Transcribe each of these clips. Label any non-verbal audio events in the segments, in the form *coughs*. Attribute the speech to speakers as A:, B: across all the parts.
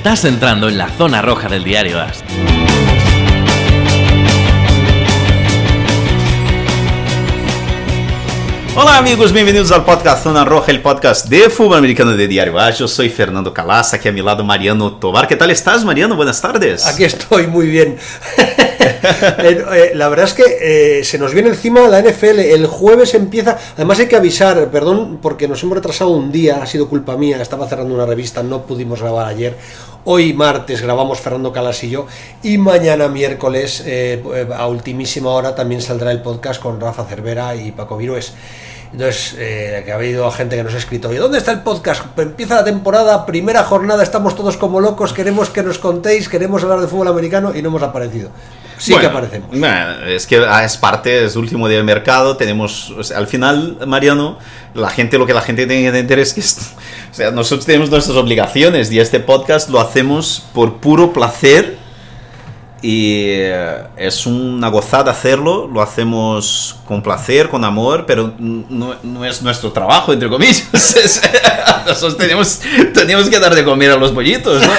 A: Estás entrando en la zona roja del diario AS.
B: Olá, amigos, bem-vindos ao podcast Zona Roja, o podcast de fútbol americano de Diário AS. Eu sou Fernando Calassa, aqui a mi lado Mariano Tovar. ¿Qué tal estás, Mariano? Buenas tardes.
C: Aquí estoy, muy bien. *laughs* Eh, eh, la verdad es que eh, se nos viene encima la NFL. El jueves empieza. Además, hay que avisar, perdón, porque nos hemos retrasado un día, ha sido culpa mía. Estaba cerrando una revista, no pudimos grabar ayer. Hoy martes grabamos Fernando Calas y yo. Y mañana miércoles, a ultimísima hora, también saldrá el podcast con Rafa Cervera y Paco Virués. Entonces, eh, que ha habido gente que nos ha escrito, ¿y dónde está el podcast? Empieza la temporada, primera jornada, estamos todos como locos, queremos que nos contéis, queremos hablar de fútbol americano y no hemos aparecido. Sí que aparecemos.
B: es que ah, es parte, es último día de mercado, tenemos, al final, Mariano, la gente, lo que la gente tiene que entender es que, *laughs* o sea, nosotros tenemos nuestras obligaciones y este podcast lo hacemos por puro placer y eh, es una gozada hacerlo, lo hacemos con placer, con amor, pero no, no es nuestro trabajo, entre comillas. *laughs* Nosotros tenemos que dar de comer a los pollitos. ¿no? *laughs*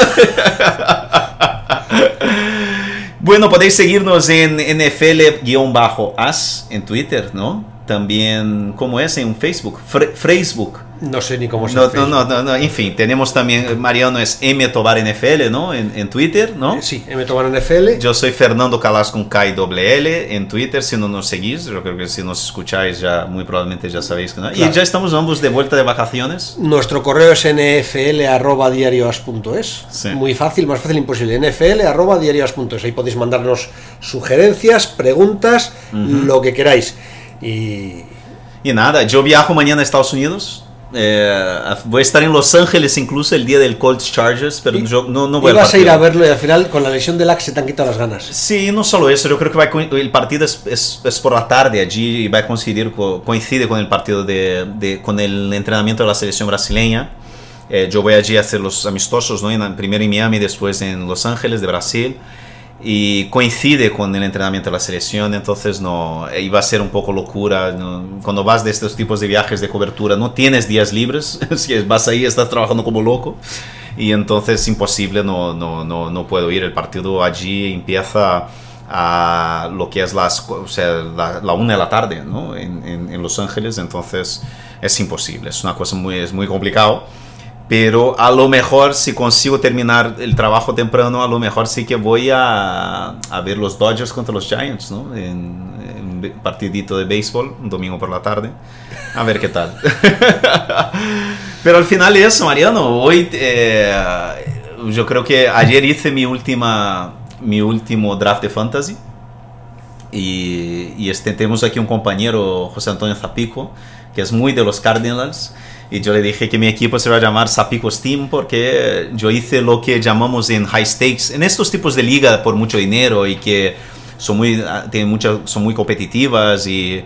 B: bueno, podéis seguirnos en NFL-as en Twitter, ¿no? También, ¿cómo es? En Facebook, Facebook.
C: No sé ni cómo se
B: no, no, no, no, en fin, tenemos también, Mariano es M Tobar NFL, ¿no? En, en Twitter, ¿no?
C: Eh, sí, M Tobar NFL.
B: Yo soy Fernando Calas con K y L en Twitter, si no nos seguís, yo creo que si nos escucháis ya muy probablemente ya sabéis que no. Y ya estamos ambos de vuelta de vacaciones.
C: Nuestro correo es nfl.diarioas.es. Sí. Muy fácil, más fácil imposible. nfl.diarioas.es. Ahí podéis mandarnos sugerencias, preguntas, lo que queráis. Y...
B: Y nada, yo viajo mañana a Estados Unidos eh, voy a estar en Los Ángeles incluso el día del Colts Chargers, pero yo no, no voy
C: a vas a ir a verlo y al final con la lesión del Axe se te han quitado las ganas.
B: Sí, no solo eso, yo creo que va, el partido es, es, es, por la tarde allí y va a coincidir, coincide con el partido de, de, con el entrenamiento de la selección brasileña. Eh, yo voy allí a hacer los amistosos, ¿no? en, primero en Miami, después en Los Ángeles de Brasil y coincide con el entrenamiento de la selección, entonces no iba a ser un poco locura. Cuando vas de estos tipos de viajes de cobertura, no tienes días libres, *laughs* si vas ahí estás trabajando como loco y entonces imposible, no, no, no, no puedo ir. El partido allí empieza a lo que es las, o sea, la, una de la tarde ¿no? en, en, en, Los Ángeles, entonces es imposible, es una cosa muy, es muy complicado pero a lo mejor si consigo terminar el trabajo temprano, a lo mejor sí que voy a, a ver los Dodgers contra los Giants, ¿no? En, un partidito de béisbol, un domingo por la tarde. A ver qué tal. *laughs* pero al final eso, Mariano. Hoy eh, yo creo que ayer hice mi última mi último draft de fantasy. Y, y este, tenemos aquí un compañero, José Antonio Zapico, que es muy de los Cardinals. Y yo le dije que mi equipo se va a llamar Sapico Steam porque yo hice lo que llamamos en high stakes, en estos tipos de liga por mucho dinero y que son muy, ah, tienen mucha, son muy competitivas y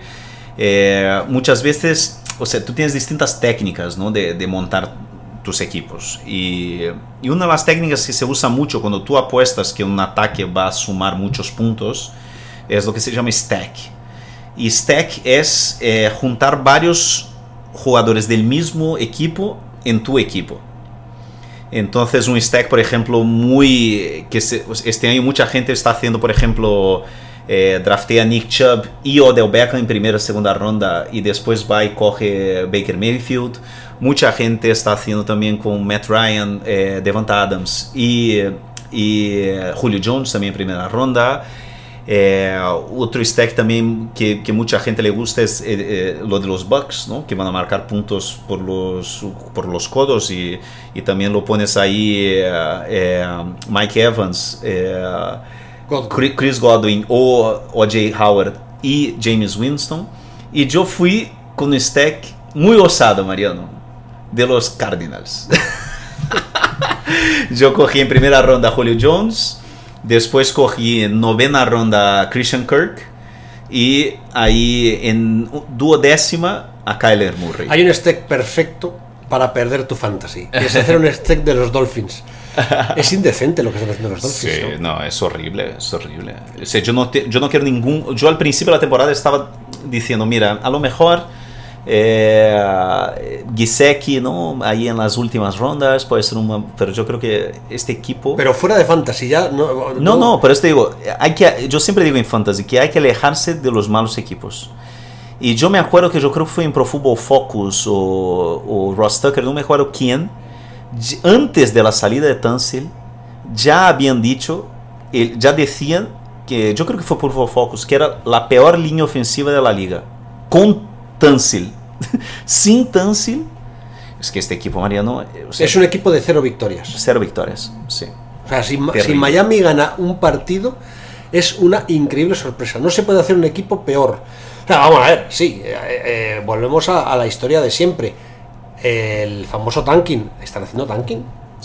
B: eh, muchas veces, o sea, tú tienes distintas técnicas ¿no? de, de montar tus equipos. Y, y, una de las técnicas que se usa mucho cuando tú apuestas que un ataque va a sumar muchos puntos es lo que se llama stack. Y stack es eh, juntar varios jugadores del mismo equipo en tu equipo. Entonces un stack, por ejemplo, muy que este año mucha gente está haciendo, por ejemplo, eh, draftea Nick Chubb y Odell Beckham en primera segunda ronda y después va y coge Baker Mayfield. Mucha gente está haciendo también con Matt Ryan, eh, Devonta Adams y, y eh, Julio Jones también en primera ronda. Eh, otro stack también que, que, mucha gente le gusta es eh, eh, lo de los Bucks, ¿no? que van a marcar puntos por los, por los codos y, y también lo pones ahí Mike Evans, Godwin. Chris Godwin o O.J. Howard y James Winston. Y yo fui con un stack muy osado, Mariano, de los Cardinals. *laughs* yo cogí en primera ronda a Julio Jones. Después cogí en novena ronda Christian Kirk y ahí en duodécima a Kyler Murray.
C: Hay un stack perfecto para perder tu fantasy. Es hacer un stack de los Dolphins. *laughs* Es indecente lo que están haciendo los Dolphins.
B: Sí, ¿no? es horrible, es horrible. yo, no yo no quiero ningún... Yo al principio de la temporada estaba diciendo, mira, a lo mejor Eh, Giseki, ¿no? Ahí en las últimas rondas puede ser un... Pero yo creo que este equipo...
C: Pero fuera de fantasy, ya... No,
B: no, no, pero esto digo, hay que, yo siempre digo en fantasy que hay que alejarse de los malos equipos. Y yo me acuerdo que yo creo que fue en Pro Football Focus o, o Ross Tucker, no me acuerdo quién, antes de la salida de Tunsil, ya habían dicho, ya decían que, yo creo que fue Pro Football Focus, que era la peor línea ofensiva de la liga. Con Tansil. *laughs* Sin Tansil, es que este equipo mariano...
C: O sea, es un equipo de cero victorias.
B: Cero victorias, sí.
C: O sea, si, si, Miami gana un partido, es una increíble sorpresa. No se puede hacer un equipo peor. O sea, vamos a ver, sí, eh, eh, volvemos a, la historia de siempre. El famoso tanking, están haciendo tanking,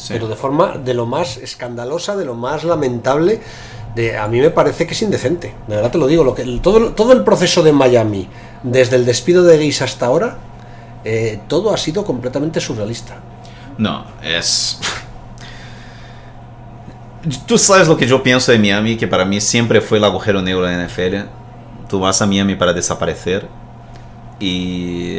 C: pero de forma de lo más escandalosa, de lo más lamentable. De, a mí me parece que es indecente, de verdad te lo digo. Lo que, todo, todo el proceso de Miami, desde el despido de Guis hasta ahora, eh, todo ha sido completamente surrealista.
B: No, es... Tú sabes lo que yo pienso de Miami, que para mí siempre fue el agujero negro de la NFL. Tú vas a Miami para desaparecer. Y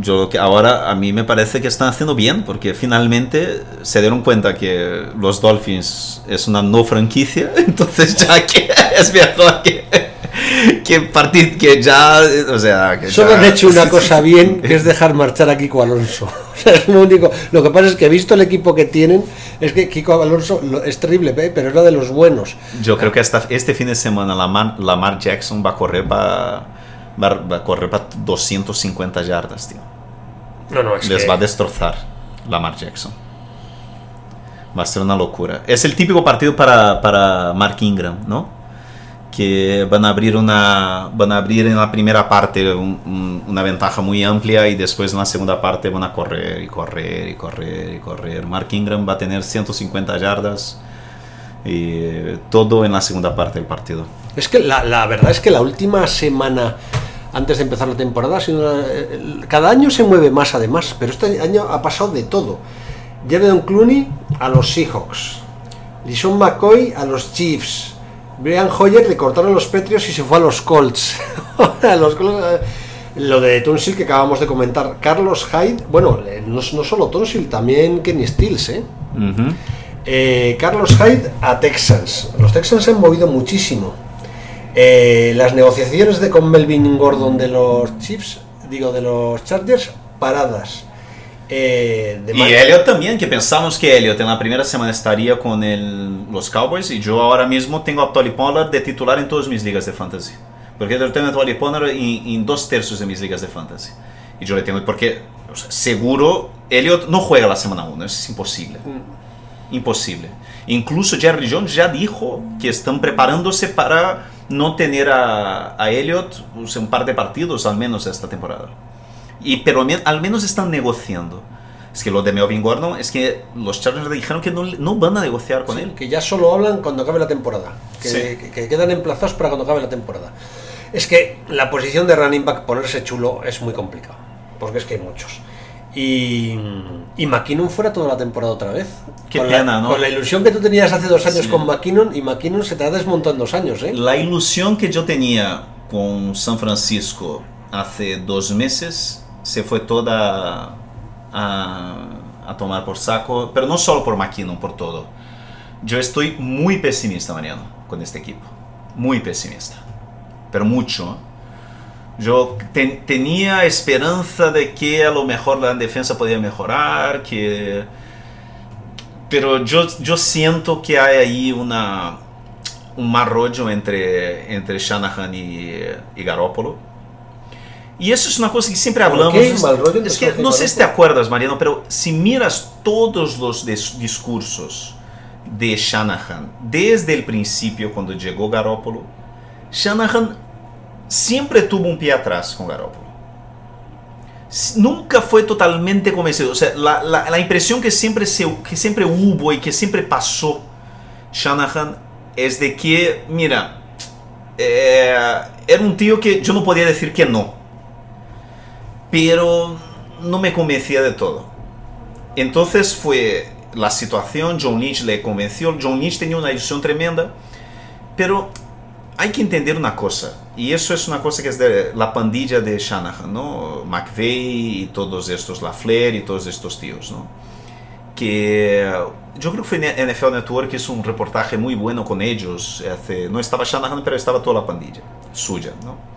B: yo que ahora a mí me parece que están haciendo bien, porque finalmente se dieron cuenta que los Dolphins es una no franquicia, *laughs* entonces ya que es mejor que que partir, que ya, o sea, que
C: solo han hecho una *laughs* cosa bien, que es dejar marchar a Kiko Alonso. *laughs* es lo único. Lo que pasa es que he visto el equipo que tienen, es que Kiko Alonso es terrible, pero era de los buenos.
B: Yo creo que hasta este fin de semana Lamar, Lamar Jackson va a correr para va, a correr para 250 yardas, tío.
C: No, no, es
B: Les va a destrozar Lamar Jackson. Va a ser una locura. Es el típico partido para, para Mark Ingram, ¿no? Que van a abrir una van a abrir en la primera parte una ventaja muy amplia y después en la segunda parte van a correr y correr y correr y correr. Mark Ingram va a tener 150 yardas y todo en la segunda parte del partido.
C: Es que la, la verdad es que la última semana antes de empezar la temporada, cada año se mueve más además, pero este año ha pasado de todo. Jared Clooney a los Seahawks, Lison McCoy a los Chiefs, Brian Hoyer le cortaron los Petrios y se fue a los Colts. *laughs* Eh, lo de Tonsil que acabamos de comentar. Carlos Hyde, bueno, eh, no, solo Tonsil, también Kenny Stills, ¿eh? ¿eh? Carlos Hyde a Texans. Los Texans se han movido muchísimo. las negociaciones de con Melvin Gordon de los Chiefs, digo, de los Chargers, paradas.
B: Eh, y Elliot también, que pensamos que Elliot en la primera semana estaría con el, los Cowboys y yo ahora mismo tengo a Tolly Pollard de titular en todas mis ligas de fantasy. Porque yo tengo a Tolly Pollard en, dos tercios de mis ligas de fantasy. Y yo le tengo, porque seguro Elliot no juega la semana 1, es imposible. Mm. Imposible. Incluso Jerry Jones ya dijo que están preparándose para no tener a, a Elliot un par de partidos al menos esta temporada. Y pero al menos están negociando. Es que lo de Melvin Gordon es que los Chargers dijeron que no, no van a negociar con él.
C: Que ya solo hablan cuando acabe la temporada. Que, que, quedan emplazados para cuando acabe la temporada. Es que la posición de running back ponerse chulo es muy complicado. Porque es que hay muchos. Y, y McKinnon fuera toda la temporada otra vez.
B: Qué con pena,
C: la,
B: ¿no?
C: Con la ilusión que tú tenías hace dos años con McKinnon y McKinnon se te ha desmontado en dos años, ¿eh?
B: La ilusión que yo tenía con San Francisco hace dos meses se fue toda a, tomar por saco, pero no solo por McKinnon, por todo. Yo estoy muy pesimista, Mariano, con este equipo. Muy pesimista. Pero mucho. Yo tenía esperanza de que a lo mejor la defensa podía mejorar, que... Pero yo, yo siento que hay ahí una, un mal entre, entre Shanahan y, y Garoppolo y eso es una cosa que siempre hablamos. Es que no sé si te acuerdas, Mariano, pero si miras todos los discursos de Shanahan desde el principio, cuando llegó Garoppolo, Shanahan siempre tuvo un pie atrás con Garoppolo. Nunca fue totalmente convencido. O sea, la, la, la impresión que siempre, se, que siempre hubo y que siempre pasó Shanahan es de que, mira, eh, era un tío que yo no podía decir que no pero no me convencía de todo. Entonces fue la situación, John Lynch le convenció, John Lynch tenía una ilusión tremenda, pero hay que entender una cosa, y eso es una cosa que es de la pandilla de Shanahan, ¿no? McVeigh y todos estos, Lafleur y todos estos tíos, ¿no? Que yo creo que fue NFL Network hizo un reportaje muy bueno con ellos, hace, no estaba Shanahan, pero estaba toda la pandilla suya, ¿no?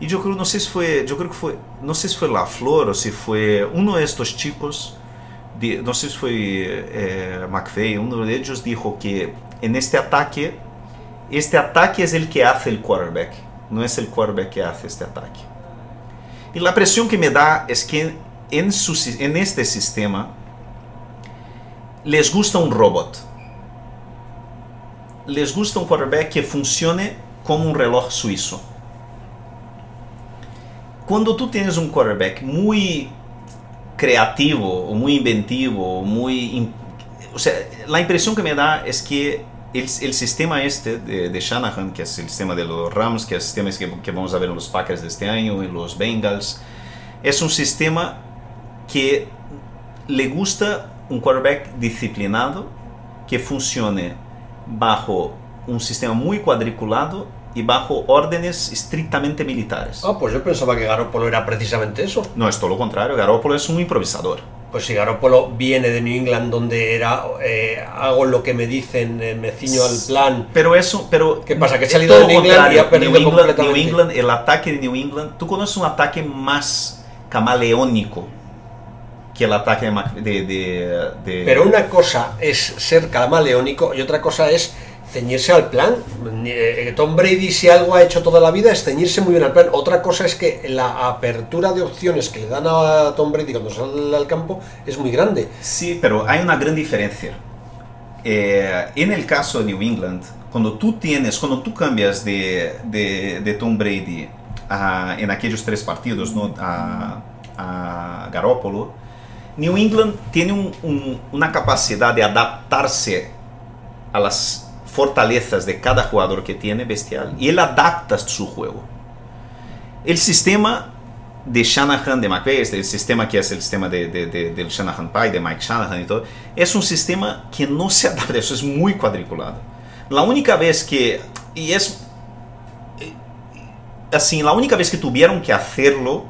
B: Yo creo, no sé si fue, yo creo que fue, no sé si fue LaFleur o si fue uno de estos chicos, de, no sé si fue eh, McVeigh, uno de ellos dijo que en este ataque este ataque es el que hace el quarterback, no es el quarterback que hace este ataque. Y la presión que me da es que en, su, en este sistema les gusta un robot. Les gusta un quarterback que funcione como un reloj suizo. Cuando tú tienes un quarterback muy creativo, o muy inventivo, muy... O sea, la impresión que me da es que el, el, sistema este de, de, Shanahan, que es el sistema de los Rams, que es el sistema que, que, vamos a ver en los Packers de este año, en los Bengals, es un sistema que le gusta un quarterback disciplinado, que funcione bajo un sistema muy cuadriculado y bajo órdenes estrictamente militares.
C: Ah, pues yo pensaba que Garoppolo era precisamente eso.
B: No, es todo lo contrario. Garoppolo es un improvisador.
C: Pues si Garoppolo viene de New England, donde era eh, hago lo que me dicen, eh, me ciño al plan.
B: Pero eso, pero
C: ¿qué pasa? Que ha salido de New England y ha perdido
B: New England,
C: completamente.
B: New England, el ataque de New England. ¿Tú conoces un ataque más camaleónico que el ataque de, de, de, de...
C: Pero una cosa es ser camaleónico y otra cosa es ceñirse al plan. Eh, Tom Brady, si algo ha hecho toda la vida, es ceñirse muy bien al plan. Otra cosa es que la apertura de opciones que le dan a Tom Brady cuando sale al campo es muy grande.
B: Sí, pero hay una gran diferencia. Eh, en el caso de New England, cuando tú tienes, cuando tú cambias de, de, de Tom Brady a, en aquellos tres partidos ¿no? a, a Garoppolo, New England tiene un, un, una capacidad de adaptarse a las fortalezas de cada jugador que tiene bestial y él adapta su juego. El sistema de Shanahan, de McVay, el sistema que es el sistema de, de, de, del Shanahan Pie, de Mike Shanahan y todo, es un sistema que no se adapta, eso es muy cuadriculado. La única vez que, y es así, la única vez que tuvieron que hacerlo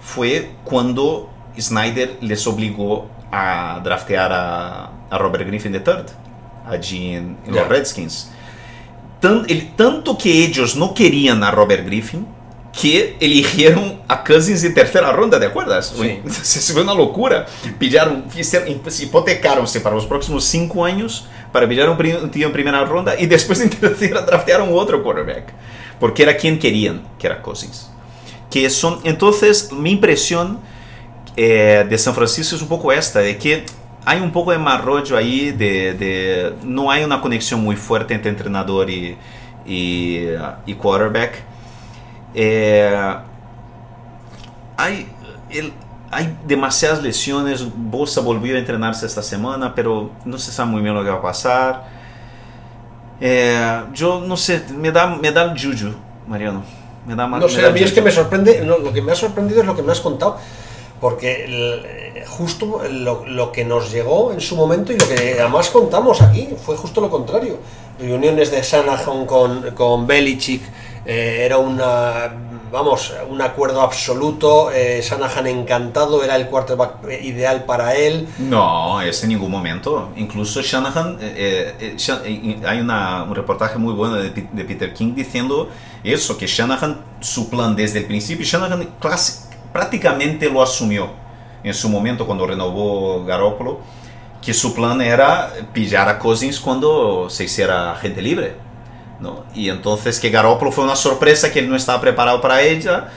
B: fue cuando Snyder les obligó a draftear a, a Robert Griffin III allí en, en yeah. los Redskins. Tan, el, tanto que ellos no querían a Robert Griffin que eligieron a Cousins en tercera ronda, ¿de acuerdas?
C: Sí. *laughs*
B: Eso fue una locura. Pillaron, hipotecaron-se para los próximos cinco años para pillar un, un tío en primera ronda y después *laughs* en tercera draftearon otro quarterback. Porque era quien querían, que era Cousins. Que son, entonces, mi impresión eh, de San Francisco es un poco esta, de que hay un poco de mal rollo ahí, de, de, no hay una conexión muy fuerte entre entrenador y, y, y quarterback. Eh, hay, el, hay demasiadas lesiones, Bosa volvió a entrenarse esta semana, pero no se sabe muy bien lo que va a pasar. Eh, yo no sé, me da, me da el juju, Mariano. Me da,
C: no
B: me
C: sé,
B: da
C: a mí es que me sorprende, no, lo que me ha sorprendido es lo que me has contado porque el, justo lo, lo, que nos llegó en su momento y lo que además contamos aquí fue justo lo contrario. Reuniones de Shanahan con, con Belichick eh, era una, vamos, un acuerdo absoluto. Eh, Shanahan encantado, era el quarterback ideal para él.
B: No, es en ningún momento. Incluso Shanahan, eh, hay una, un reportaje muy bueno de, de, Peter King diciendo eso, que Shanahan, su plan desde el principio, Shanahan clásico prácticamente lo asumió en su momento cuando renovó Garoppolo, que su plan era pillar a Cousins cuando se hiciera gente libre. ¿no? Y entonces que Garoppolo fue una sorpresa que él no estaba preparado para ella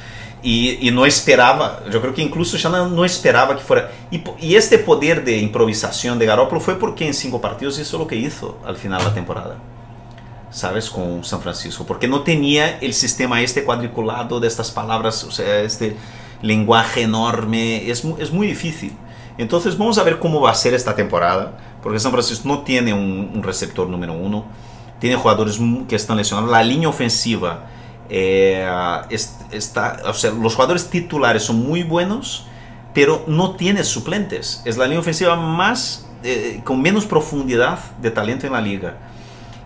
B: y, no esperaba, yo creo que incluso Shannon no esperaba que fuera. Y, y, este poder de improvisación de Garoppolo fue porque en cinco partidos hizo lo que hizo al final de la temporada. ¿Sabes? Con San Francisco. Porque no tenía el sistema este cuadriculado de estas palabras, o sea, este lenguaje enorme, es, es muy difícil. Entonces vamos a ver cómo va a ser esta temporada, porque San Francisco no tiene un, un receptor número uno, tiene jugadores que están lesionados, la línea ofensiva eh, está, o sea, los jugadores titulares son muy buenos, pero no tiene suplentes, es la línea ofensiva más, eh, con menos profundidad de talento en la liga.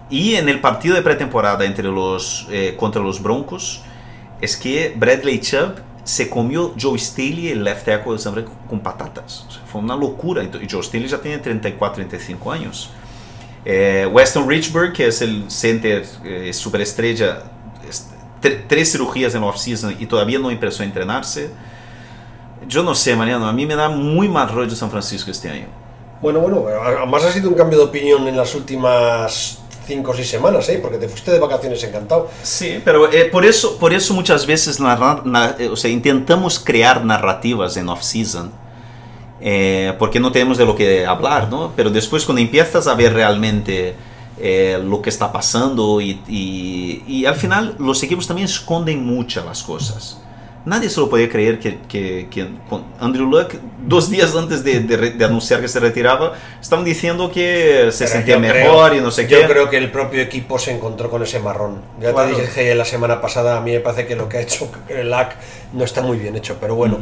B: y en el partido de pretemporada entre los, eh, contra los Broncos, es que Bradley Chubb se comió Joe Staley, el left tackle de San Francisco, con patatas. O sea, fue una locura. Y Joe Staley ya tiene 34, 35 años. Eh, Weston Richburg, que es el center eh, superestrella, es- tre- tres cirugías en off-season y todavía no empezó a entrenarse. Yo no sé, Mariano, a mí me da muy mal rollo San Francisco este año.
C: Bueno, bueno, además ha sido un cambio de opinión en las últimas 5 o 6 semanas, ¿eh? Porque te fuiste de vacaciones encantado.
B: Sí, pero eh, por, eso, por eso muchas veces na- eh, o sea, intentamos crear narrativas en off-season, eh, porque no tenemos de lo que hablar, ¿no? Pero después cuando empiezas a ver realmente eh, lo que está pasando y, y- y al final los equipos también esconden mucho las cosas. Nadie se lo podía creer que, que- que Andrew Luck, dos días antes de, de de anunciar que se retiraba, estaban diciendo que se
C: Pero
B: sentía
C: yo creo-
B: mejor y no sé qué.
C: Yo creo que el propio equipo se encontró con ese marrón. Ya
B: Claro.
C: te dije la semana pasada, a mí me parece que lo que ha hecho *laughs* LAC no está muy bien hecho, pero bueno,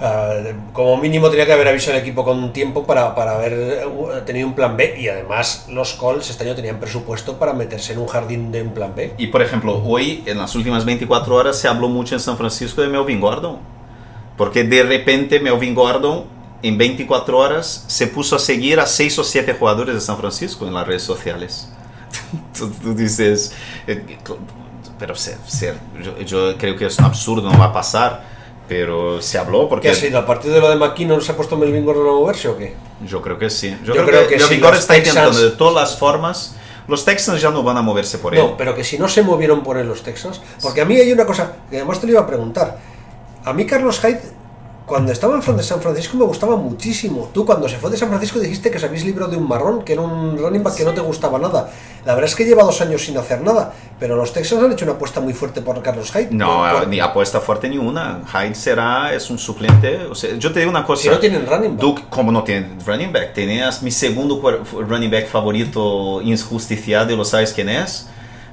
C: ah, como mínimo tenía que haber avisado al equipo con tiempo para, para haber eh, tenido un plan B y además los Colts este año tenían presupuesto para meterse en un jardín de un plan B.
B: Y por ejemplo, hoy en las últimas 24 horas se habló mucho en San Francisco de Melvin Gordon. Porque de repente Melvin Gordon en 24 horas se puso a seguir a 6 o 7 jugadores de San Francisco en las redes sociales. *laughs* tú, tú dices, eh, pero se- se- yo, yo creo que es un absurdo, no va a pasar. Pero se habló
C: ¿Qué
B: porque
C: ha sido? ¿A partir de lo de McKinnon se ha puesto Melvin Gordon a moverse o qué?
B: yo creo que sí. Yo,
C: Yo
B: creo,
C: creo
B: que,
C: que
B: Melvin
C: si
B: está intentando
C: Texans-
B: de todas las formas. Los Texans ya no van a moverse por él.
C: No, pero que si no se movieron por él los Texans. Porque a mí hay una cosa que además te lo iba a preguntar. A mí Carlos Hyde, cuando estaba en Fran- de San Francisco, me gustaba muchísimo. Tú cuando se fue de San Francisco dijiste que se habéis librado de un marrón, que era un running back que no te gustaba nada. La verdad es que lleva dos años sin hacer nada. Pero los Texans han hecho una apuesta muy fuerte por Carlos Hyde.
B: No,
C: Por-
B: ni apuesta fuerte ni una. Hyde será, es un suplente. O sea, yo te digo una cosa.
C: Si no tienen running back.
B: Duke, como no tiene running back, tenías mi segundo running back favorito injusticiado, ¿lo sabes quién es?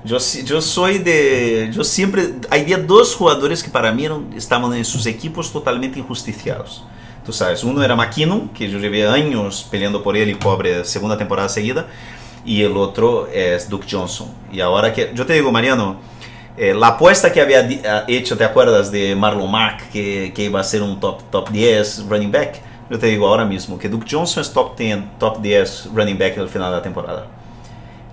B: Yo, yo soy de. Yo siempre. Había dos jugadores que para mí eran- estaban en sus equipos totalmente injusticiados. Tú sabes, uno era McKinnon, que yo llevé años peleando por él y pobre, segunda temporada seguida. Y el otro es Duke Johnson. Y ahora que. Yo te digo, Mariano. eh, la apuesta que había ah, hecho, ¿te acuerdas de Marlon Mack? Que, que iba a ser un top, top 10 running back. Yo te digo ahora mismo que Duke Johnson es top 10, top 10 running back al final de la temporada.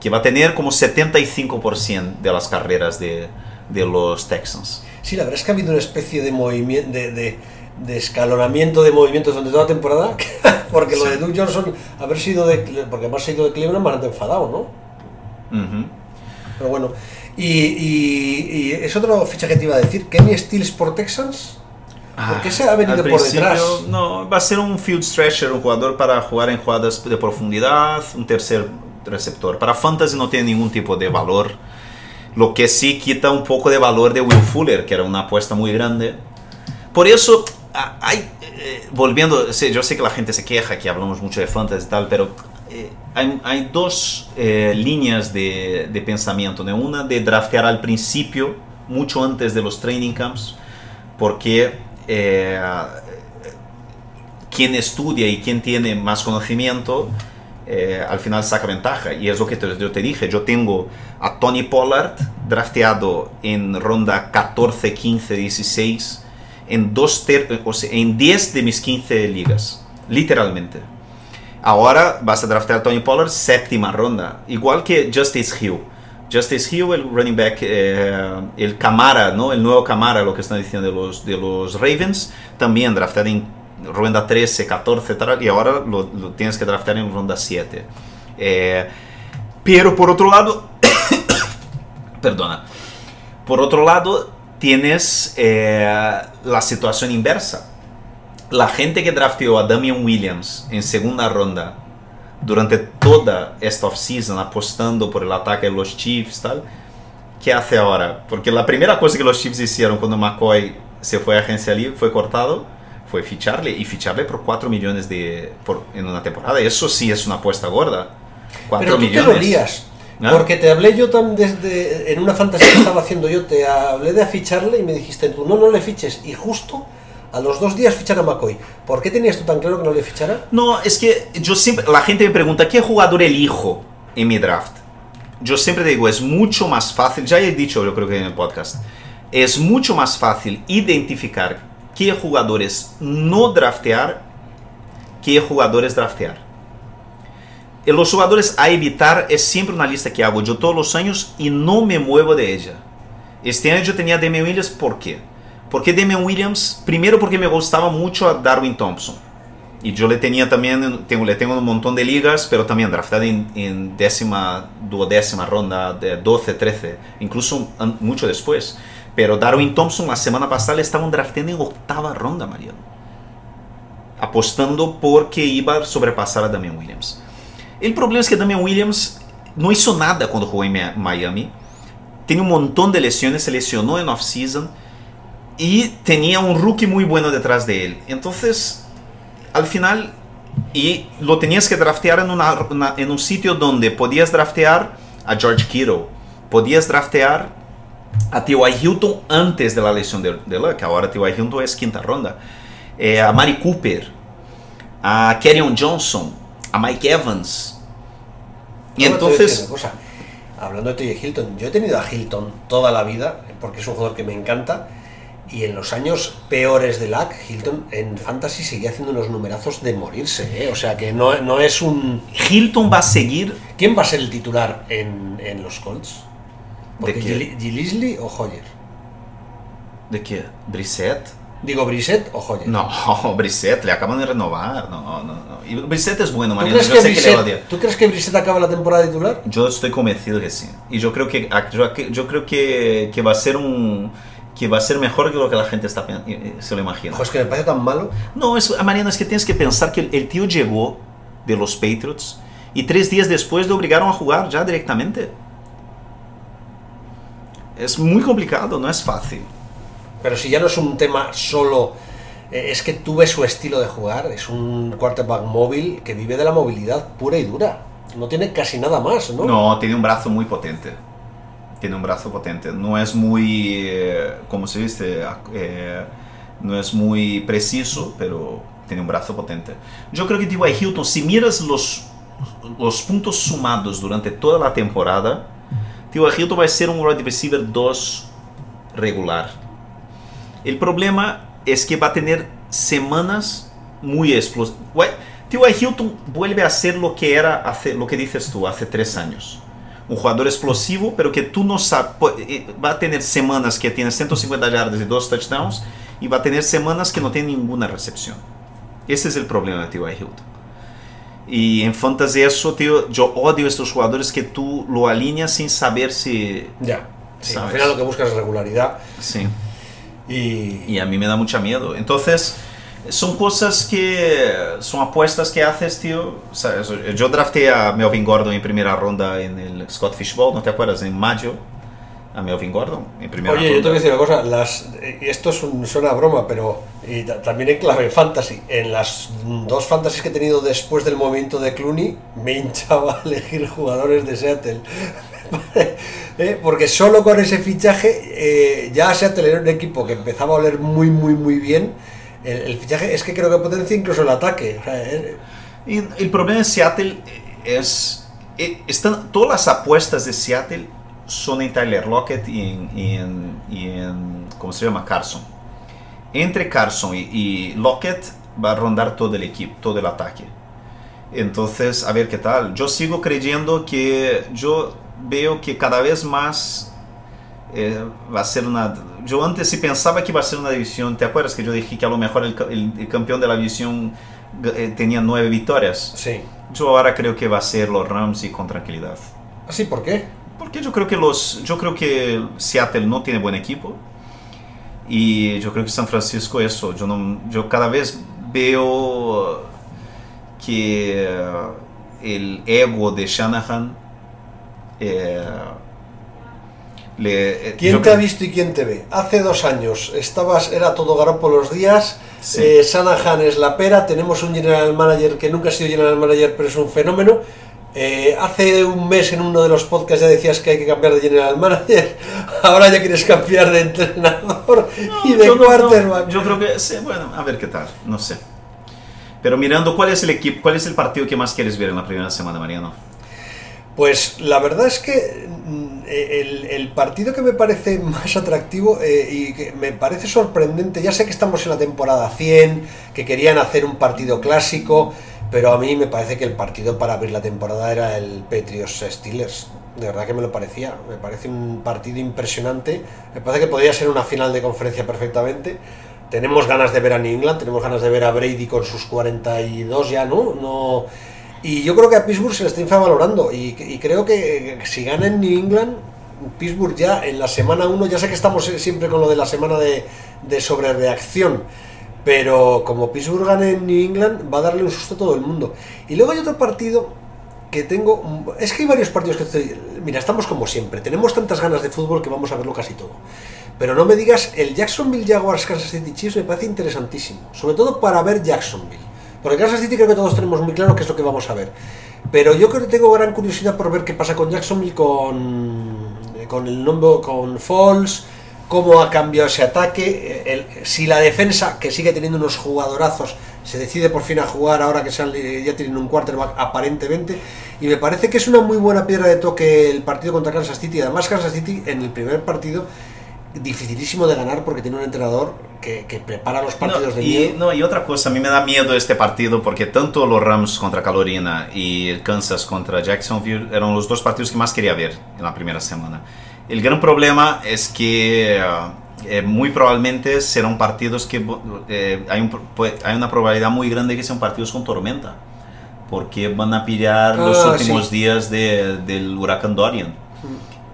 B: Que va a tener como 75% de las carreras de, de los Texans.
C: Sí, la verdad es que ha habido una especie de movimiento, de, de- de escalonamiento de movimientos durante toda la temporada. *laughs* Porque lo de Duke Johnson, haber sido de. Porque más sido de Cleveland, me han enfadado, ¿no? Pero bueno, y, y- y es otro fichaje que te iba a decir, Kenny Stills por Texans. ¿Por qué se ha venido
B: Al
C: por detrás?
B: No, va a ser un field stretcher, un jugador para jugar en jugadas de profundidad, un tercer receptor. Para fantasy no tiene ningún tipo de valor. Lo que sí quita un poco de valor de Will Fuller, que era una apuesta muy grande. Por eso, a- hay, eh, volviendo, yo sé que la gente se queja que hablamos mucho de fantasy y tal, pero eh, hay, hay dos eh, líneas de, de pensamiento. ¿no? Una de draftear al principio, mucho antes de los training camps, porque eh, quien estudia y quien tiene más conocimiento eh, al final saca ventaja. Y es lo que te- yo te dije. Yo tengo a Tony Pollard drafteado en ronda 14, 15, 16, en, dos o en 10 de mis 15 ligas. Literalmente. Ahora vas a draftear a Tony Pollard séptima ronda. Igual que Justice Hill. Justice Hill, el running back, eh, el Camara, ¿no? El nuevo Camara, lo que están diciendo de los, de los Ravens, también drafteado en ronda 13, 14, tal, y ahora lo, lo tienes que draftear en ronda 7. Eh, pero por otro lado, *coughs* perdona, por otro lado tienes eh, situación inversa. La gente que drafteó a Damian Williams en segunda ronda durante toda esta offseason apostando por el ataque de los Chiefs tal, ¿qué hace ahora? Porque la primera cosa que los Chiefs hicieron cuando McCoy se fue a agencia libre, fue cortado, fue ficharle y ficharle por 4 millones de, por, en una temporada. Eso sí es una apuesta gorda. 4
C: Pero tú
B: millones.
C: te lo lías.
B: ¿Ah?
C: Porque te hablé yo tam- desde, en una fantasía que estaba *coughs* haciendo yo, te hablé de ficharle y me dijiste tú, no, no le fiches. Y justo a los dos días fichar a McCoy. ¿Por qué tenías tú tan claro que no le fichara?
B: No, es que yo siempre, la gente me pregunta, ¿qué jugador elijo en mi draft? yo siempre digo, es mucho más fácil, ya he dicho yo creo que en el podcast, es mucho más fácil identificar qué jugadores no draftear que jugadores draftear. Los jugadores a evitar es siempre una lista que hago yo todos los años y no me muevo de ella. Este año yo tenía Damian Williams, ¿por qué? Porque Damian Williams, primero porque me gustaba mucho a Darwin Thompson. Y yo le tenía también, tengo, le tengo un montón de ligas, pero también draftado en, en décima, duodécima ronda, de 12, 13, incluso mucho después. Pero Darwin Thompson la semana pasada le estaban draftando en octava ronda, Mariano. Apostando porque iba a sobrepasar a Damian Williams. El problema es que Damian Williams no hizo nada cuando jugó en Miami. Tiene un montón de lesiones, se lesionó en off-season y tenía un rookie muy bueno detrás de él. Entonces, al final, y lo tenías que draftear en, una, una, en un sitio donde podías draftear a George Kittle, podías draftear a T.Y. Hilton antes de la lesión de, de Luck, ahora T.Y. Hilton es quinta ronda, eh, a Mari Cooper, a Kerryon Johnson, a Mike Evans. Y entonces,
C: cosa. Hablando de T.J. Hilton, yo he tenido a Hilton toda la vida, porque es un jugador que me encanta, y en los años peores de LAC, Hilton en Fantasy seguía haciendo unos numerazos de morirse, ¿eh? o sea que no, no es un...
B: Hilton va a seguir
C: ¿Quién va a ser el titular en, en los Colts?
B: Qué?
C: Gil- Gillisley o Hoyer.
B: ¿De qué? ¿Brissett?
C: Digo, Brissett o Hoyer.
B: No, *laughs* Brissett, le acaban de renovar. No, no, no. Y Brissett es bueno,
C: ¿Tú
B: Mariano.
C: crees,
B: Yo
C: que
B: sé que le
C: Brissett. ¿Tú crees que Brissett acaba la temporada titular?
B: Yo estoy convencido que sí. Y yo creo que, yo, yo creo que, que va a ser un que va a ser mejor que lo que la gente está, pen- eh, se lo imagina.
C: Ojo, es que me parece tan malo.
B: No, es, Mariano, es que tienes que pensar que el, el tío llegó de los Patriots y tres días después le obligaron a jugar ya directamente. Es muy complicado, no es fácil.
C: Pero si ya no es un tema solo, eh, es que tú ves su estilo de jugar, es un quarterback móvil que vive de la movilidad pura y dura. No tiene casi nada más, ¿no?
B: No, tiene un brazo muy potente. Tiene un brazo potente. No es muy, eh, ¿cómo se dice? Eh, no es muy preciso, pero tiene un brazo potente. Yo creo que T.Y. Hilton, si miras los, los puntos sumados durante toda la temporada, T.Y. Hilton va a ser un wide receiver 2 regular. El problema es que va a tener semanas muy explosivas. T.Y. Hilton vuelve a ser lo que era, hace, lo que dices tú, hace tres años. Un jugador explosivo, pero que tú no sabes. Va a tener semanas que tiene 150 yardas y dos touchdowns, y va a tener semanas que no tiene ninguna recepción. Ese es el problema de T.Y. Hilton. Y en fantasy eso, tío, yo odio estos jugadores que tú lo alineas sin saber si...
C: Ya. Sí, al final lo que buscas es regularidad.
B: Sí.
C: Y,
B: Y a mí me da mucho miedo. Entonces, son cosas que son apuestas que haces, tío. ¿Sabes? Yo drafté a Melvin Gordon en primera ronda en el Scott Fishbowl, ¿no te acuerdas? En mayo. A Melvin Gordon en primera
C: Oye, yo
B: ronda.
C: te voy a decir una cosa, las, esto es un- suena a broma, pero y ta- también en clave fantasy. En las dos fantasies que he tenido después del movimiento de Clooney, me hinchaba a *laughs* elegir jugadores de Seattle. *laughs* Eh, Porque solo con ese fichaje, eh, ya Seattle era un equipo que empezaba a oler muy, muy, muy bien. El, fichaje es que creo que potencia incluso el ataque. Eh,
B: Y el problema de Seattle es... Están, todas las apuestas de Seattle son en Tyler Lockett y en- y en- ¿Cómo se llama? Carson. Entre Carson y, y Lockett va a rondar todo el equipo, todo el ataque. Entonces, a ver qué tal. Yo sigo creyendo que yo veo que cada vez más eh, va a ser una... Yo antes sí pensaba que iba a ser una división, ¿te acuerdas que yo dije que a lo mejor el, ca- el- el campeón de la división eh, tenía nueve victorias?
C: sí.
B: Yo ahora creo que va a ser los Rams y con tranquilidad.
C: ¿Así por qué?
B: Porque yo creo que los, yo creo que Seattle no tiene buen equipo y yo creo que San Francisco eso. Yo no, yo cada vez veo que eh, el ego de Shanahan eh, le, eh,
C: ¿Quién te ha visto y quién te ve? Hace dos años estabas, era todo Garoppolo los días,
B: Sí.
C: eh, Shanahan es la pera, tenemos un general manager que nunca ha sido general manager pero es un fenómeno. Eh, hace un mes en uno de los podcasts ya decías que hay que cambiar de general manager, *laughs* ahora ya quieres cambiar de entrenador y de
B: yo
C: quarterback.
B: no, yo creo que sí, bueno, a ver qué tal, no sé. Pero mirando, ¿cuál es el equipo, cuál es el partido que más quieres ver en la primera semana, Mariano?
C: Pues la verdad es que mm, el, el partido que me parece *laughs* más atractivo eh, y que me parece sorprendente, ya sé que estamos en la temporada 100, que querían hacer un partido clásico, pero a mí me parece que el partido para abrir la temporada era el Patriots Steelers. De verdad que me lo parecía. Me parece un partido impresionante. Me parece que podría ser una final de conferencia perfectamente. Tenemos ganas de ver a New England, tenemos ganas de ver a Brady con sus 42 ya, ¿no? no y yo creo que a Pittsburgh se le está infravalorando. Y, creo que si gana en New England, Pittsburgh ya en la semana 1, ya sé que estamos siempre con lo de la semana de, de sobrereacción pero como Pittsburgh gane en New England, va a darle un susto a todo el mundo. Y luego hay otro partido que tengo. Es que hay varios partidos que estoy. Mira, estamos como siempre. Tenemos tantas ganas de fútbol que vamos a verlo casi todo. Pero no me digas, el Jacksonville Jaguars Kansas City Chiefs me parece interesantísimo. Sobre todo para ver Jacksonville. Porque Kansas City creo que todos tenemos muy claro qué es lo que vamos a ver. Pero yo creo que tengo gran curiosidad por ver qué pasa con Jacksonville, con, con el nombre, con Falls cómo ha cambiado ese ataque, el, si la defensa, que sigue teniendo unos jugadorazos, se decide por fin a jugar ahora que ya tienen un quarterback aparentemente, y me parece que es una muy buena piedra de toque el partido contra Kansas City, además Kansas City en el primer partido dificilísimo de ganar porque tiene un entrenador que, que prepara los partidos de
B: y, No, y otra cosa, a mí me da miedo este partido porque tanto los Rams contra Carolina y Kansas contra Jacksonville eran los dos partidos que más quería ver en la primera semana. El gran problema es que eh, eh, muy probablemente serán partidos que eh, hay, un, hay, una probabilidad muy grande que sean partidos con tormenta, porque van a pillar los
C: Ah,
B: últimos
C: sí.
B: días de- del huracán Dorian,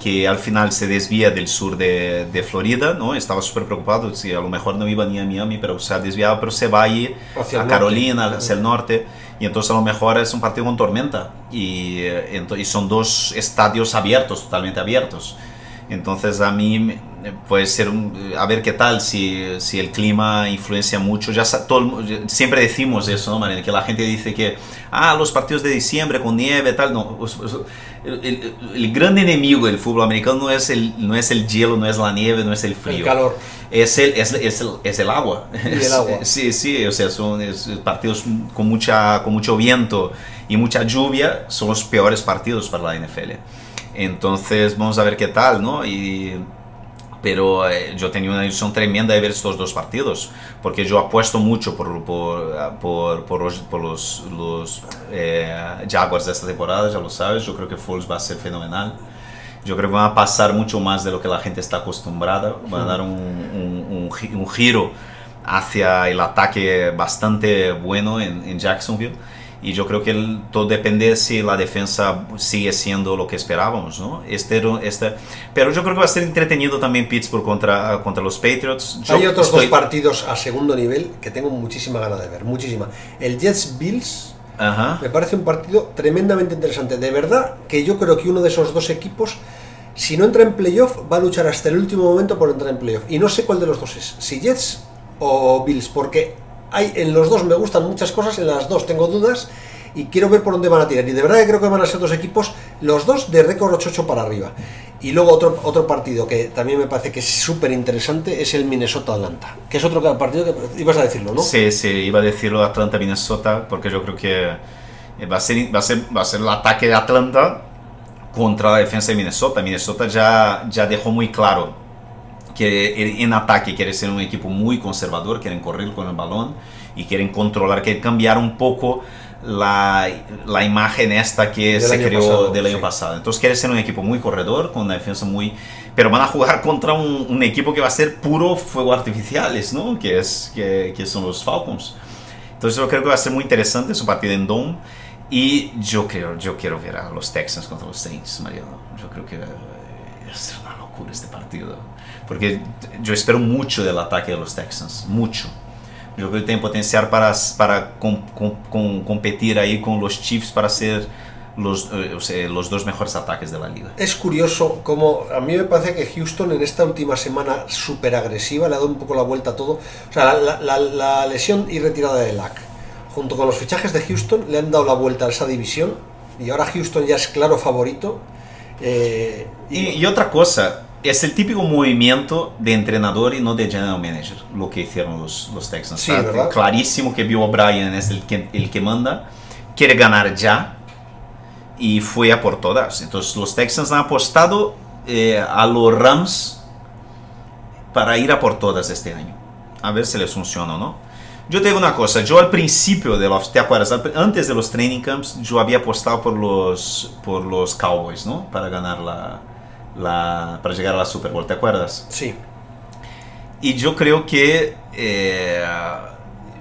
B: que al final se desvía del sur de, de Florida, ¿no? Estaba súper preocupado, si a lo mejor no iba ni a Miami, pero se ha desviado, pero se va a ir a
C: el norte.
B: Carolina, hacia el norte, y entonces a lo mejor es un partido con tormenta, y, eh, y son dos estadios abiertos, totalmente abiertos. Entonces a mí me- puede ser, un- a ver qué tal, si, si el clima influencia mucho. Ya todo siempre decimos eso, ¿no, Mariana? Que la gente dice que, ah, los partidos de diciembre con nieve, tal. No, os- os- el, el- el gran enemigo del fútbol americano no es, el, no es el hielo, no es la nieve, no es el frío.
C: El calor.
B: Es el, es, es el, es el agua.
C: Y el *laughs* agua.
B: Sí, sí, o sea, son partidos con, mucha, con mucho viento y mucha lluvia, son los peores partidos para la NFL. Entonces, vamos a ver qué tal, ¿no? Y, pero eh, yo tenía una ilusión tremenda de ver estos dos partidos, porque yo apuesto mucho por, por, por, por los, los, los eh, Jaguars de esta temporada, ya lo sabes, yo creo que Foles va a ser fenomenal. Yo creo que van a pasar mucho más de lo que la gente está acostumbrada, van a dar un, un, un giro hacia el ataque bastante bueno en, en Jacksonville. Y yo creo que el- todo depende si la defensa sigue siendo lo que esperábamos, ¿no? Este, este, pero yo creo que va a ser entretenido también Pittsburgh contra, contra los Patriots. Yo
C: Hay otros
B: estoy-
C: dos partidos a segundo nivel que tengo muchísima gana de ver, muchísima. El Jets Bills
B: Ajá.
C: me parece un partido tremendamente interesante. De verdad que yo creo que uno de esos dos equipos, si no entra en playoff, va a luchar hasta el último momento por entrar en playoff. Y no sé cuál de los dos es, si Jets o Bills, porque hay, en los dos me gustan muchas cosas, en las dos tengo dudas y quiero ver por dónde van a tirar. Y de verdad que creo que van a ser dos equipos, los dos de récord 8-8 para arriba. Y luego otro, otro partido que también me parece que es súper interesante es el Minnesota-Atlanta, que es otro partido que ibas a decirlo, ¿no?
B: Sí, sí, iba a decirlo Atlanta-Minnesota, porque yo creo que eh, va a, ser, va, a ser, va a ser el ataque de Atlanta contra la defensa de Minnesota. Minnesota ya, ya dejó muy claro que en ataque quiere ser un equipo muy conservador, quieren correr con el balón y quieren controlar, quieren cambiar un poco la, la imagen esta que
C: Del
B: se creó
C: pasado,
B: del año
C: sí.
B: pasado. Entonces quiere ser un equipo muy corredor, con una defensa muy... Pero van a jugar contra un, un equipo que va a ser puro fuego artificiales, ¿no? Que, es, que, que son los Falcons. Entonces yo creo que va a ser muy interesante su partido en Dome. Y yo quiero, yo quiero ver a los Texans contra los Saints, Mariano. Yo creo que ser una locura este partido. Porque yo espero mucho del ataque de los Texans, mucho. Yo creo que tiene potencial para, para com- com- com- competir ahí con los Chiefs para ser los, eh, o sea, los dos mejores ataques de la liga.
C: Es curioso como a mí me parece que Houston en esta última semana súper agresiva le ha dado un poco la vuelta a todo. O sea, la, la- la lesión y retirada de Lack, junto con los fichajes de Houston, le han dado la vuelta a esa división y ahora Houston ya es claro favorito. Eh,
B: Y, y otra cosa, es el típico movimiento de entrenador y no de general manager, lo que hicieron los, los Texans.
C: Sí.
B: Clarísimo que Bill O'Brien es el que, el que manda, quiere ganar ya y fue a por todas. Entonces los Texans han apostado eh, a los Rams para ir a por todas este año. A ver si les funciona o no. Yo te digo una cosa, yo al principio de los, ¿te acuerdas? Antes de los training camps, yo había apostado por los, por los Cowboys, ¿no? Para ganar la, la, para llegar a la Super Bowl, ¿te acuerdas?
C: Sí.
B: Y yo creo que eh,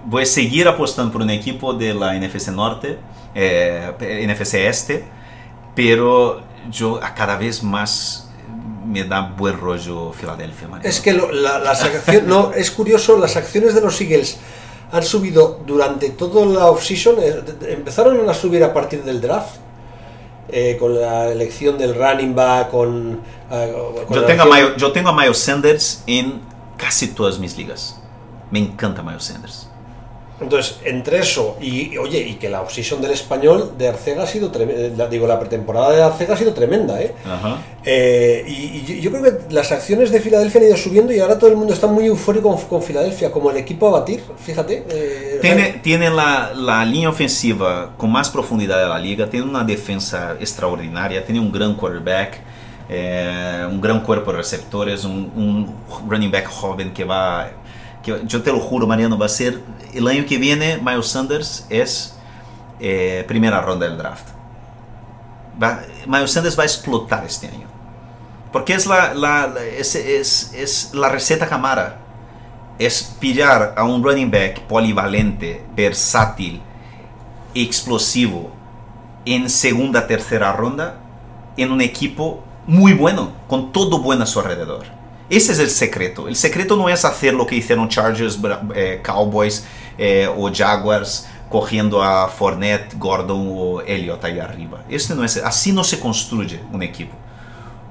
B: voy a seguir apostando por un equipo de la NFC Norte, eh, NFC Este, pero yo a cada vez más me da buen rollo Filadelfia. Mariano.
C: Es que lo- la- las acciones, no, es curioso, las acciones de los Eagles han subido durante toda la offseason, eh, empezaron a subir a partir del draft, eh, con la elección del running back, con... eh, con
B: Yo tengo, Miles, yo tengo a Miles Sanders en casi todas mis ligas. Me encanta Miles Sanders.
C: Entonces, entre eso y, y, oye, y que la offseason del español de Arcega ha sido tremenda, digo, la pretemporada de Arcega ha sido tremenda, ¿eh?
B: Ajá.
C: Eh, y, y yo- creo que las acciones de Filadelfia han ido subiendo y ahora todo el mundo está muy eufórico con, con Filadelfia, como el equipo a batir, fíjate. eh,
B: Tiene, tiene la, la línea ofensiva con más profundidad de la liga, tiene una defensa extraordinaria, tiene un gran quarterback, eh, un gran cuerpo de receptores, un, un running back joven que va, yo te lo juro Mariano, va a ser, el año que viene Miles Sanders es eh, primera ronda del draft. Va- Miles Sanders va a explotar este año. Porque es la, receta Camara es pillar a un running back polivalente, versátil, explosivo en segunda, tercera ronda en un equipo muy bueno, con todo bueno a su alrededor. Ese es el secreto. El secreto no es hacer lo que hicieron Chargers, eh, Cowboys eh, o Jaguars cogiendo a Fournette, Gordon o Elliott ahí arriba. Este no es, así no se construye un equipo.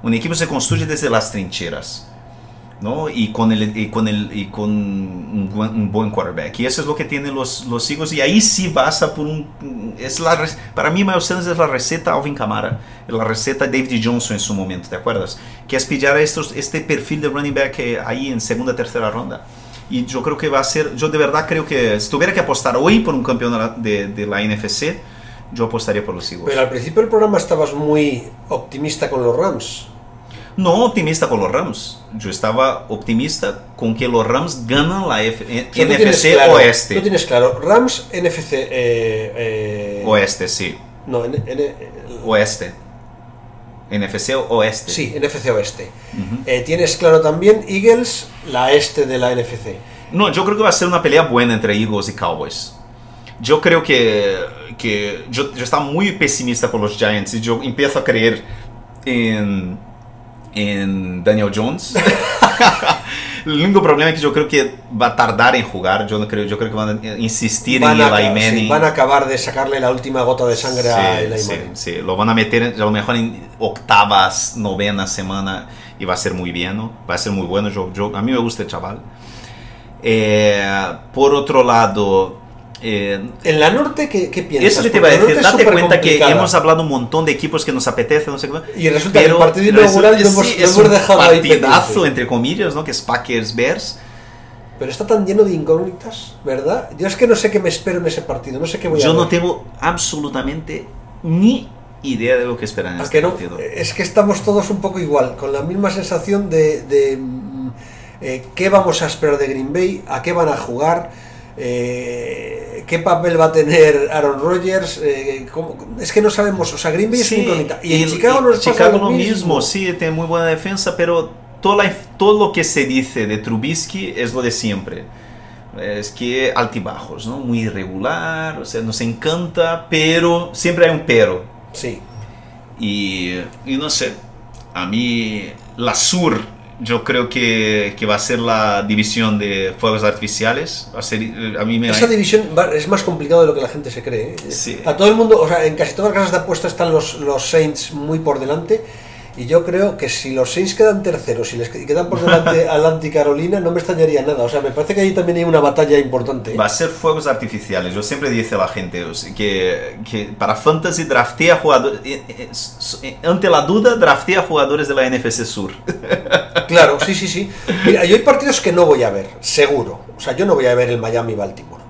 B: Un equipo se construye desde las trincheras. ¿no? Y con, el, y con, el, y con un, buen, quarterback. Y eso es lo que tienen los, los Eagles. Y ahí sí basa por re- para mí, Miles Sanders es la receta Alvin Kamara. es La receta David Johnson en su momento, ¿te acuerdas? Que es pillar este perfil de running back eh, ahí en segunda, tercera ronda. Y yo creo que va a ser... Yo de verdad creo que si tuviera que apostar hoy por un campeón de la, de, la NFC, yo apostaría por los Eagles.
C: Pero al principio del programa estabas muy optimista con los Rams.
B: No optimista con los Rams. Yo estaba optimista con que los Rams ganan la F- eh,
C: O sea,
B: NFC
C: claro-
B: Oeste.
C: Tú tienes claro, Rams, NFC... eh, eh,
B: Oeste, sí.
C: No, N- N-
B: Oeste. NFC Oeste.
C: sí, NFC Oeste. Eh, tienes claro también Eagles, la este de la NFC.
B: No, yo creo que va a ser una pelea buena entre Eagles y Cowboys. Yo creo que, que yo, yo estaba muy pesimista con los Giants y yo empiezo a creer en, en Daniel Jones. *laughs* El único problema es que yo creo que va a tardar en jugar. Yo no creo, yo creo que van a insistir
C: Van
B: en Eli
C: sí,
B: Manning.
C: van a acabar de sacarle la última gota de sangre a
B: Sí,
C: Eli
B: sí,
C: Manning.
B: sí, lo van a meter a lo mejor en octavas, novena semana y va a ser muy bien, ¿no? va a ser muy bueno. Yo, yo- a mí me gusta el chaval. Eh, por otro lado, eh,
C: En la norte, ¿qué, qué piensas?
B: eso que te iba a decir,
C: es
B: date cuenta que
C: supercomplicada.
B: hemos hablado un montón de equipos que nos apetece, no sé qué.
C: Y resulta que
B: pero
C: el partido inaugural lo hemos,
B: sí,
C: lo
B: es
C: hemos
B: un
C: dejado ahí
B: partidazo,
C: pendiente.
B: entre comillas, ¿no? que es Packers Bears.
C: Pero está tan lleno de incógnitas, ¿verdad? Yo es que no sé qué me espero en ese partido, no sé qué voy a
B: Yo no tengo absolutamente ni idea de lo que esperan en
C: ¿A
B: este
C: que no?
B: partido.
C: Es que estamos todos un poco igual, con la misma sensación de, de, mm, eh, qué vamos a esperar de Green Bay, a qué van a jugar, eh, qué papel va a tener Aaron Rodgers. eh, es que no sabemos, o sea, Green Bay es
B: Sí,
C: una incógnita. Y, en Chicago
B: y
C: pasa
B: Chicago
C: lo mismo.
B: sí, tiene muy buena defensa, pero la- todo lo que se dice de Trubisky es lo de siempre. Es que altibajos, ¿no? Muy irregular, o sea, nos encanta, pero siempre hay un pero.
C: Sí.
B: Y, y no sé, a mí la Sur yo creo que, que va a ser la división de fuegos artificiales. Va a ser, eh, a mí me
C: Esa división va- es más complicado de lo que la gente se cree. ¿eh?
B: Sí.
C: A todo el mundo, o sea, en casi todas las casas de apuesta están los, los Saints muy por delante. Y yo creo que si los Saints quedan terceros y les que- quedan por delante *laughs* al anti-Carolina, no me extrañaría nada. O sea, me parece que ahí también hay una batalla importante.
B: Va a ser fuegos artificiales. Yo siempre dice a la gente que, que para Fantasy draftea jugadores. eh, eh, eh, Ante la duda, draftea jugadores de la NFC Sur. *laughs*
C: Claro, sí, sí, sí. Mira, yo hay partidos que no voy a ver, seguro. O sea, yo no voy a ver el Miami-Baltimore.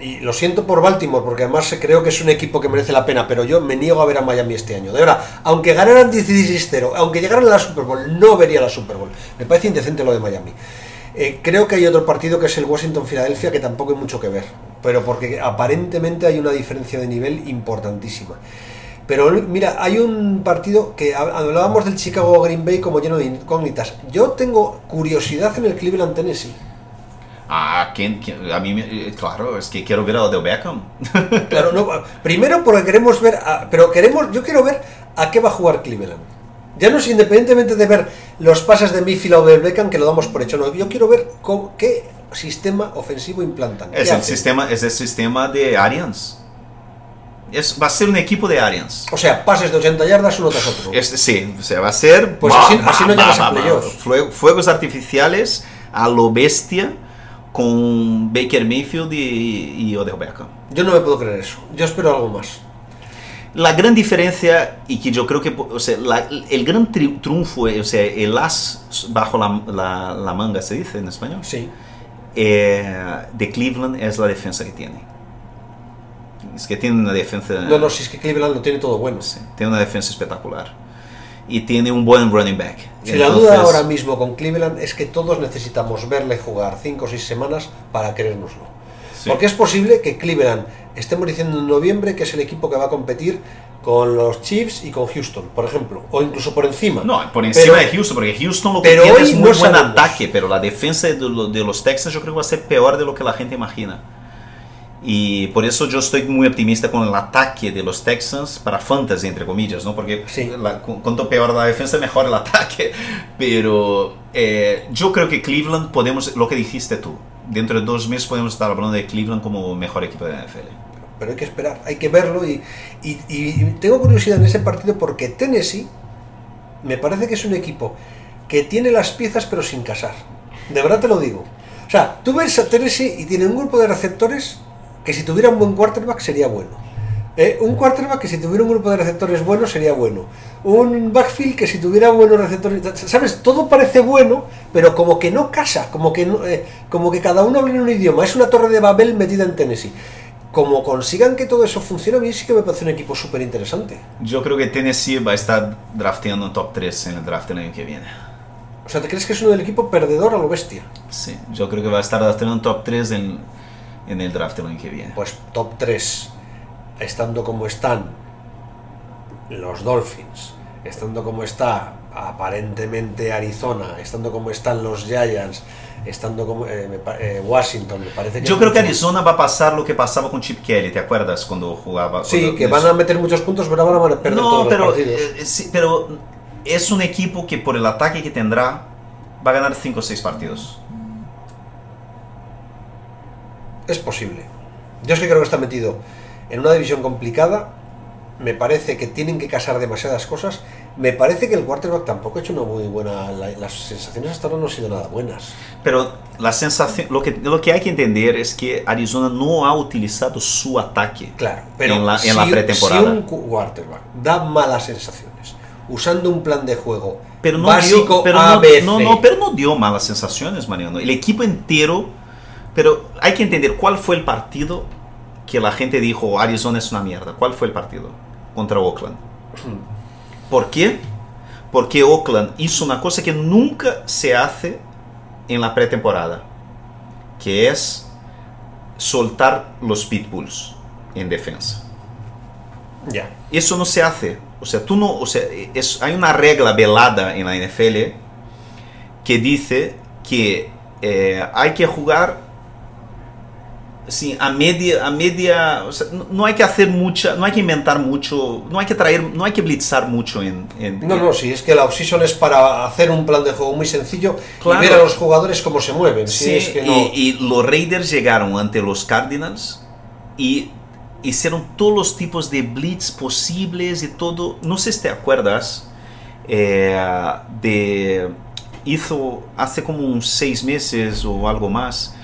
C: Y lo siento por Baltimore, porque además creo que es un equipo que merece la pena, pero yo me niego a ver a Miami este año. De verdad, aunque ganaran 16-0, aunque llegaran a la Super Bowl, no vería la Super Bowl. Me parece indecente lo de Miami. Eh, creo que hay otro partido que es el Washington-Filadelfia que tampoco hay mucho que ver, pero porque aparentemente hay una diferencia de nivel importantísima. Pero mira, hay un partido que hablábamos del Chicago Green Bay como lleno de incógnitas. Yo tengo curiosidad en el Cleveland Tennessee.
B: Ah, ¿quién, a mí, eh, claro, es que quiero ver a Odell Beckham. *laughs*
C: claro, no, primero porque queremos ver, pero queremos, yo quiero ver a qué va a jugar Cleveland. Ya no es independientemente de ver los pases de Mayfield o de Beckham, que lo damos por hecho, no, yo quiero ver qué sistema ofensivo implantan.
B: Es el, sistema, es el sistema de Arians. Es, va a ser un equipo de Arians.
C: O sea, pases de 80 yardas uno tras otro.
B: sí, o sea, va a ser...
C: Pues así, no llegas a playoffs.
B: Fuegos artificiales a lo bestia con Baker Mayfield y, y Odell Beckham.
C: Yo no me puedo creer eso. Yo espero algo más.
B: La gran diferencia, y que yo creo que o sea, el gran triunfo, o sea, el as bajo la, la, manga, se dice en español,
C: sí.
B: Eh, de Cleveland es la defensa que tiene. Es que tiene una defensa.
C: No, no, si es que Cleveland lo tiene todo bueno.
B: Sí, tiene una defensa espectacular. Y tiene un buen running back.
C: Si la duda ahora mismo con Cleveland es que todos necesitamos verle jugar 5 o 6 semanas para querérnoslo. Porque es posible que Cleveland, estemos diciendo en noviembre que es el equipo que va a competir con los Chiefs y con Houston, por ejemplo, o incluso por encima.
B: No, por encima de Houston, porque Houston lo que tiene es muy buen ataque, pero la defensa de, de los Texans yo creo que va a ser peor de lo que la gente imagina. Y por eso yo estoy muy optimista con el ataque de los Texans para fantasy, entre comillas, ¿no? Porque cuanto peor la defensa, mejor el ataque. *laughs* Pero eh, yo creo que Cleveland podemos, lo que dijiste tú, dentro de dos meses podemos estar hablando de Cleveland como mejor equipo de la NFL.
C: Pero hay que esperar, hay que verlo y, y, y tengo curiosidad en ese partido porque Tennessee me parece que es un equipo que tiene las piezas pero sin casar. De verdad te lo digo. O sea, tú ves a Tennessee y tiene un grupo de receptores que si tuviera un buen quarterback sería bueno. Eh, un quarterback que si tuviera un grupo de receptores bueno sería bueno. Un backfield que si tuviera buenos receptores, sabes, todo parece bueno, pero como que no casa, como que eh, como que cada uno habla en un idioma. Es una torre de Babel metida en Tennessee. Como consigan que todo eso funcione, a mí sí que me parece un equipo súper interesante.
B: Yo creo que Tennessee va a estar drafteando top 3 en el draft el año que viene.
C: O sea, ¿te crees que es uno del equipo perdedor a lo bestia?
B: Sí, yo creo que va a estar drafteando top 3 en en el draft del año que viene?
C: Pues top 3, estando como están los Dolphins, estando como está aparentemente Arizona, estando como están los Giants, estando como eh, eh, Washington, me parece que...
B: Yo creo que Arizona va a pasar lo que pasaba con Chip Kelly, ¿te acuerdas cuando jugaba?
C: Sí, que van a meter muchos puntos, pero van a perder todos
B: pero,
C: los partidos.
B: Eh, sí, pero es un equipo que por el ataque que tendrá va a ganar 5 o 6 partidos.
C: Es posible. Yo es que creo que está metido en una división complicada. Me parece que tienen que casar demasiadas cosas. Me parece que el quarterback tampoco ha hecho una muy buena. las sensaciones hasta ahora no han sido nada buenas.
B: Pero la sensación, lo que, lo que hay que entender es que Arizona no ha utilizado su ataque
C: claro, pero
B: en la, en la pretemporada.
C: Si un quarterback da malas sensaciones usando un plan de juego
B: pero no
C: básico
B: dio, pero
C: ABC,
B: no, no, pero no dio malas sensaciones, Mariano. El equipo entero pero hay que entender cuál fue el partido que la gente dijo Arizona es una mierda. ¿Cuál fue el partido? Contra Oakland. ¿Por qué? Porque Oakland hizo una cosa que nunca se hace en la pretemporada, que es soltar los pitbulls en defensa.
C: Ya.
B: Eso no se hace. O sea, tú no, o sea, es, hay una regla velada en la NFL que dice que eh, hay que jugar assim, a média, a média, no hay que hacer mucha, no hay que inventar mucho, no hay que traer, no hay que blitzar mucho en... en
C: no, no, si es que la offseason es para hacer un plan de juego muy sencillo claro. y ver a los jugadores cómo se mueven.
B: Sí,
C: es que no...
B: y, y, los Raiders llegaron ante los Cardinals y hicieron todos los tipos de blitz posibles y todo. No sé si te acuerdas eh, de... Hizo hace como uns seis meses o algo más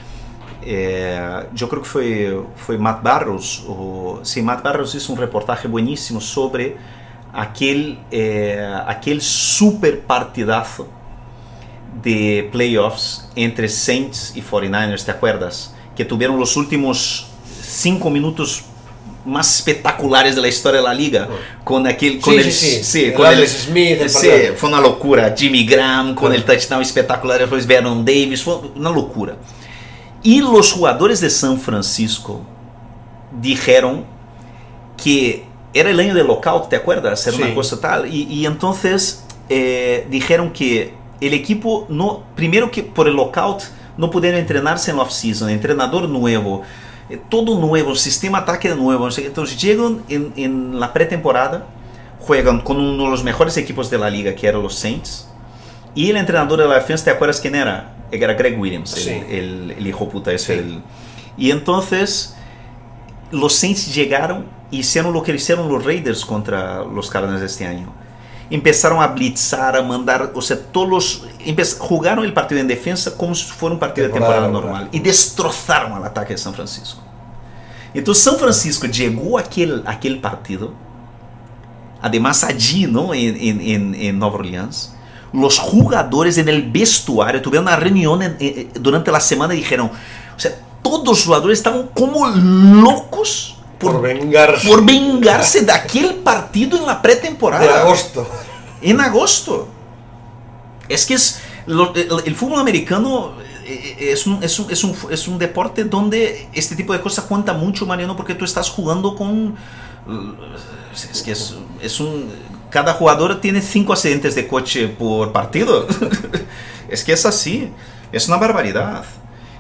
B: é, eu creio que foi, foi Matt Barrows, o, sim, Matt Barrows hizo um reportaje bueníssimo sobre aquele, é, aquele super partidazo de playoffs entre Saints e 49ers, ¿te acuerdas? Que tuvieron los últimos cinco minutos más espectaculares de la historia de la liga con aquel con
C: Sí,
B: el,
C: sí, sí.
B: sí,
C: El
B: con el-
C: Alex Smith, el
B: sí,
C: partido.
B: fue una locura Jimmy Graham con
C: Claro.
B: el touchdown espectacular después Vernon Davis fue una locura y los jugadores de San Francisco dijeron que era el año del lockout, ¿te acuerdas? Era
C: Sí.
B: una cosa tal. Y, y entonces eh, dijeron que el equipo, no, primero que por el lockout, no pudieron entrenarse en la off-season, entrenador nuevo, eh, todo nuevo, sistema ataque nuevo. no sé, Entonces llegan en, en la pretemporada, juegan con uno de los mejores equipos de la liga, que eran los Saints. Y el entrenador de la defensa, ¿te acuerdas quién era? Era Greg Williams, el-
C: Sí.
B: el, el hijo puta ese.
C: Sí.
B: el- y entonces los Saints llegaron y hicieron lo que hicieron los Raiders contra los Cardinals este año. Empezaron a blitzar, a mandar, o sea, todos los, jugaron el partido en defensa como si fuera un partido de
C: Temporada
B: temporada
C: normal.
B: normal y destrozaron al ataque de San Francisco. Entonces San Francisco llegó a aquel, aquel partido, además allí, ¿no? En, en, en Nueva Orleans. Los jugadores en el vestuario tuvieron una reunión en- en- durante la semana y dijeron, o sea, todos los jugadores estaban como locos
C: Por
B: por,
C: vengarse.
B: por vengarse de aquel partido en la pretemporada.
C: de agosto.
B: En agosto. Es que es lo- el, el fútbol americano eh, eh, es un, es, un, es, un, es un deporte donde este tipo de cosas cuenta mucho, Mariano, porque tú estás jugando con... Es que es, es un... Cada jugador tiene cinco accidentes de coche por partido. *laughs* es que es así. Es una barbaridad.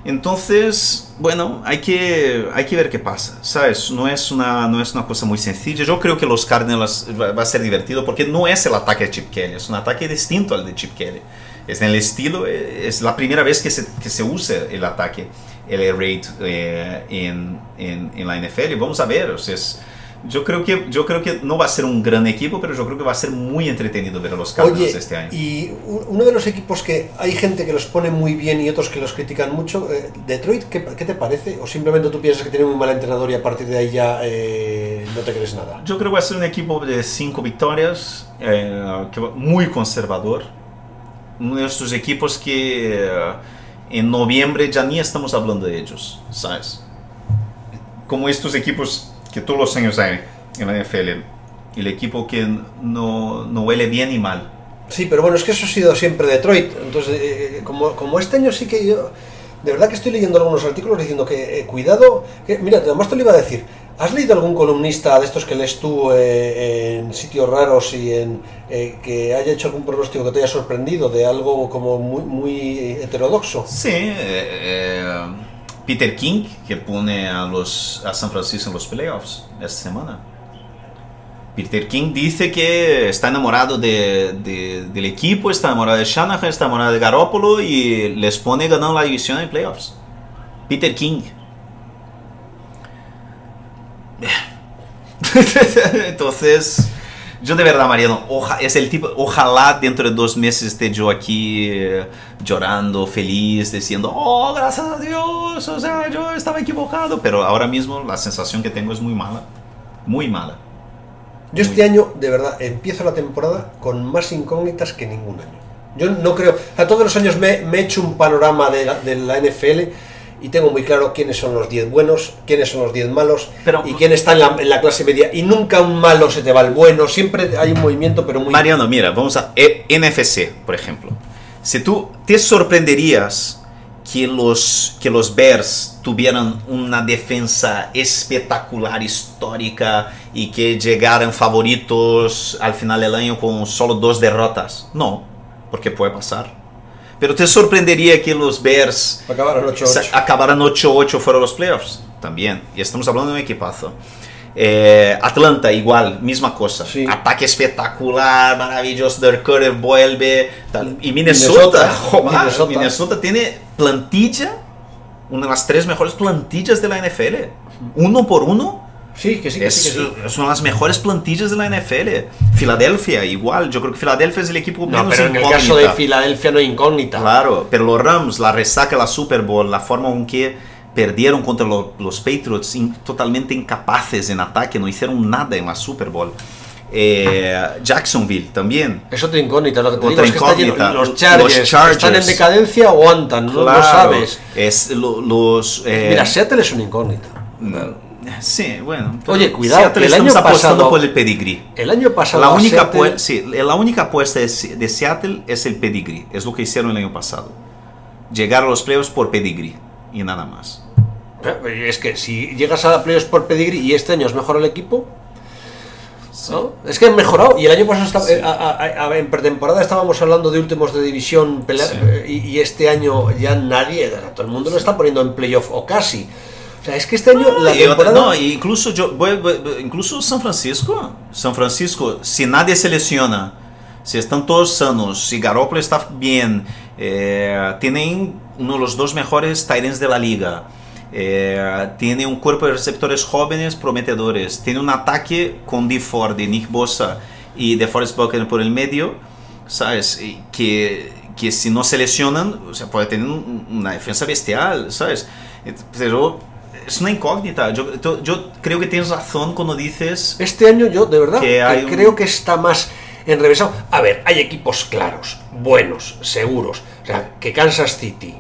B: Entonces, bueno, hay que, hay que ver qué pasa, ¿sabes? No es, una, no es una cosa muy sencilla. Yo creo que los Cardinals va, a ser divertido porque no es el ataque de Chip Kelly, es un ataque distinto al de Chip Kelly. Es en el estilo, eh, es la primera vez que se, que se usa el ataque, el raid eh, en, en, en la NFL. Vamos a ver, o sea, es- yo, creo que, yo creo que no va a ser un gran equipo, pero yo creo que va a ser muy entretenido ver a los Cardinals
C: Oye,
B: este año.
C: y uno de los equipos que hay gente que los pone muy bien y otros que los critican mucho, eh, Detroit, ¿qué, qué te parece? ¿O simplemente tú piensas que tiene muy mal entrenador y a partir de ahí ya eh, no te crees nada?
B: Yo creo que va a ser un equipo de cinco victorias, eh, que va- muy conservador. Uno de estos equipos que eh, en noviembre ya ni estamos hablando de ellos, ¿sabes? Como estos equipos que todos los años hay en la NFL. El equipo que no, no huele bien ni mal.
C: Sí, pero bueno, es que eso ha sido siempre Detroit. Entonces, eh, como, como este año sí que yo. De verdad que estoy leyendo algunos artículos diciendo que eh, cuidado. Que, mira, además te lo iba a decir. ¿Has leído algún columnista de estos que lees tú eh, en sitios raros y en eh, que haya hecho algún pronóstico que te haya sorprendido de algo como muy, muy heterodoxo?
B: Sí, eh, eh, Peter King, que pone a, los, a San Francisco en los playoffs esta semana. Peter King dice que está enamorado de, de- del equipo, está enamorado de Shanahan, está enamorado de Garoppolo y les pone ganando la división en playoffs. Peter King. *laughs* Entonces, yo de verdad, Mariano, oja- es el tipo, ojalá dentro de dos meses esté yo aquí eh, llorando, feliz, diciendo, oh, gracias a Dios, o sea, yo estaba equivocado, pero ahora mismo la sensación que tengo es muy mala, muy mala.
C: Yo este año, de verdad, empiezo la temporada con más incógnitas que ningún año. Yo no creo. A todos los años me, me he hecho un panorama de la, de la NFL y tengo muy claro quiénes son los 10 buenos, quiénes son los 10 malos
B: Pero-
C: y quién está en la, en la clase media. Y nunca un malo se te va al bueno, siempre hay un movimiento, pero muy.
B: Mariano, mira, vamos a eh, NFC, por ejemplo. Si tú te sorprenderías que los, que los Bears tuvieran una defensa espectacular, histórica y que llegaran favoritos al final del año con solo dos derrotas. No, porque puede pasar. Pero te sorprendería que los Bears
C: Acabaron 8-8.
B: se- acabaran 8-8 fuera de los playoffs. También. Y estamos hablando de un equipazo. Eh, Atlanta, igual, misma cosa.
C: Sí.
B: Ataque espectacular, maravilloso. Dirk Cutter vuelve. tal. Y Minnesota,
C: Minnesota, *laughs*
B: joder,
C: Minnesota.
B: Minnesota. tiene plantilla, una de las tres mejores plantillas de la NFL. Uno por uno.
C: Sí, que sí, que
B: Es,
C: sí. Que sí.
B: es una de las mejores plantillas de la NFL. Filadelfia, igual. Yo creo que Filadelfia es el equipo
C: No,
B: menos
C: pero en el
B: incógnita.
C: caso de Filadelfia no hay incógnita.
B: Claro, pero los Rams, la resaca de la Super Bowl, la forma en que perdieron contra lo- los Patriots, in- totalmente incapaces en ataque, no hicieron nada en la Super Bowl. Eh, Jacksonville también.
C: Es otra incógnita, lo que te
B: Otra
C: digo es que está
B: incógnita.
C: los, Chargers,
B: Los Chargers.
C: están en decadencia o aguantan, no, no
B: Claro,
C: sabes.
B: Es lo- los. eh,
C: Mira, Seattle es una incógnita.
B: no, Sí, bueno.
C: Oye, cuidado,
B: Seattle
C: el
B: estamos
C: año
B: apostando
C: pasado-
B: por el pedigrí.
C: El año pasado.
B: La única,
C: Seattle-
B: sí, la única apuesta de, Se- de Seattle es el pedigrí. Es lo que hicieron el año pasado. Llegar a los playoffs por pedigrí y nada más.
C: Es que si llegas a playoffs por pedigrí y este año es mejor el equipo. ¿no? Es que han mejorado. Y el año pasado estaba- eh, a- a- a- en pretemporada estábamos hablando de últimos de división pelea-
B: Sí.
C: eh, y, y este año ya nadie, todo el mundo lo está poniendo en playoff o casi. O sea, es que este año la
B: Y otra-
C: temporada.
B: no, y incluso yo voy- voy- incluso San Francisco, San Francisco, si nadie se lesiona, si están todos sanos, si Garoppolo está bien, eh, tienen uno de los dos mejores ends de la liga. eh, tiene un cuerpo de receptores jóvenes prometedores. Tiene un ataque con D. Ford, Nick Bosa y de Forrest Buckner por el medio. ¿Sabes? Que, que si no se lesionan, o sea, puede tener un- una defensa bestial, ¿sabes? Pero es una incógnita. Yo, yo- creo que tienes razón cuando dices...
C: Este año yo, de verdad,
B: Que
C: que
B: hay un-
C: creo que está más enrevesado. A ver, hay equipos claros, buenos, seguros. O sea, que Kansas City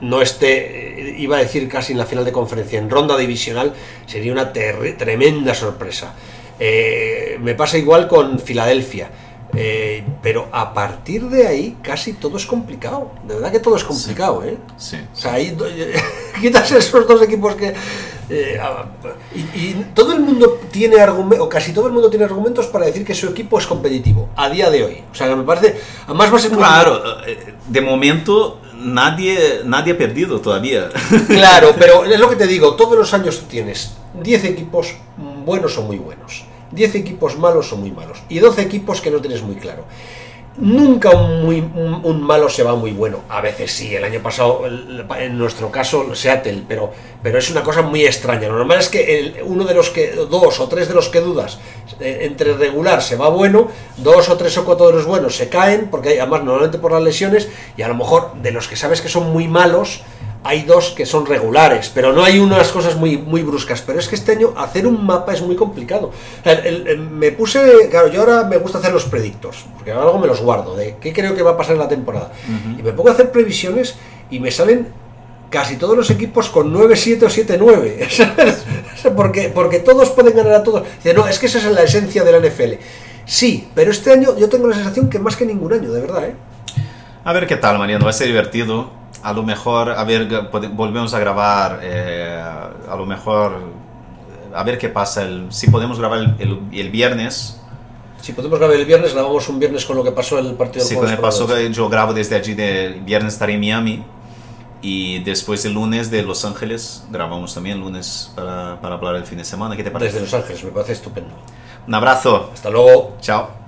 C: no esté, eh, iba a decir casi en la final de conferencia, en ronda divisional, sería una tremenda sorpresa. Eh, me pasa igual con Filadelfia. Eh, pero a partir de ahí casi todo es complicado. De verdad que todo es complicado, ¿eh?
B: Sí.
C: O sea, ahí *laughs* quitas esos dos equipos que... eh, ah, y, y todo el mundo tiene argumentos, o casi todo el mundo tiene argumentos para decir que su equipo es competitivo, a día de hoy. O sea, que me parece... Además va a ser
B: Claro, eh, de momento nadie, nadie ha perdido todavía. *laughs*
C: Claro, pero es lo que te digo, todos los años tú tienes 10 equipos buenos o muy buenos, 10 equipos malos o muy malos, y 12 equipos que no tienes muy claro. Nunca un, malo se va muy bueno. A veces sí, el año pasado, en nuestro caso, Seattle, pero, pero es una cosa muy extraña. Lo normal es que uno de los que, dos o tres de los que dudas, eh, entre regular se va bueno, dos o tres o cuatro de los buenos se caen, porque además normalmente por las lesiones, y a lo mejor de los que sabes que son muy malos, hay dos que son regulares, pero no hay unas cosas muy, muy bruscas. Pero es que este año hacer un mapa es muy complicado. El- el- el- me puse, claro, yo ahora me gusta hacer los predictos, porque algo me los guardo, de qué creo que va a pasar en la temporada. Y me pongo a hacer previsiones y me salen casi todos los equipos con 9-7 o 7-9. *laughs* ¿sabes? porque, porque todos pueden ganar a todos. Dice, no, es que esa es la esencia de la NFL. Sí, pero este año yo tengo la sensación que más que ningún año, de verdad, ¿eh?
B: A ver qué tal, Mariano, va a ser divertido. A lo mejor, a ver, volvemos a grabar, eh, a lo mejor, a ver qué pasa, el- si podemos grabar el, el- el viernes.
C: Si podemos grabar el viernes, grabamos un viernes con lo que pasó el partido del
B: con el que yo grabo desde allí, de viernes estaré en Miami. Y después el lunes de Los Ángeles, grabamos también el lunes para, para hablar el fin de semana. ¿Qué te parece?
C: Desde Los Ángeles, me parece estupendo.
B: Un abrazo.
C: Hasta luego.
B: Chao.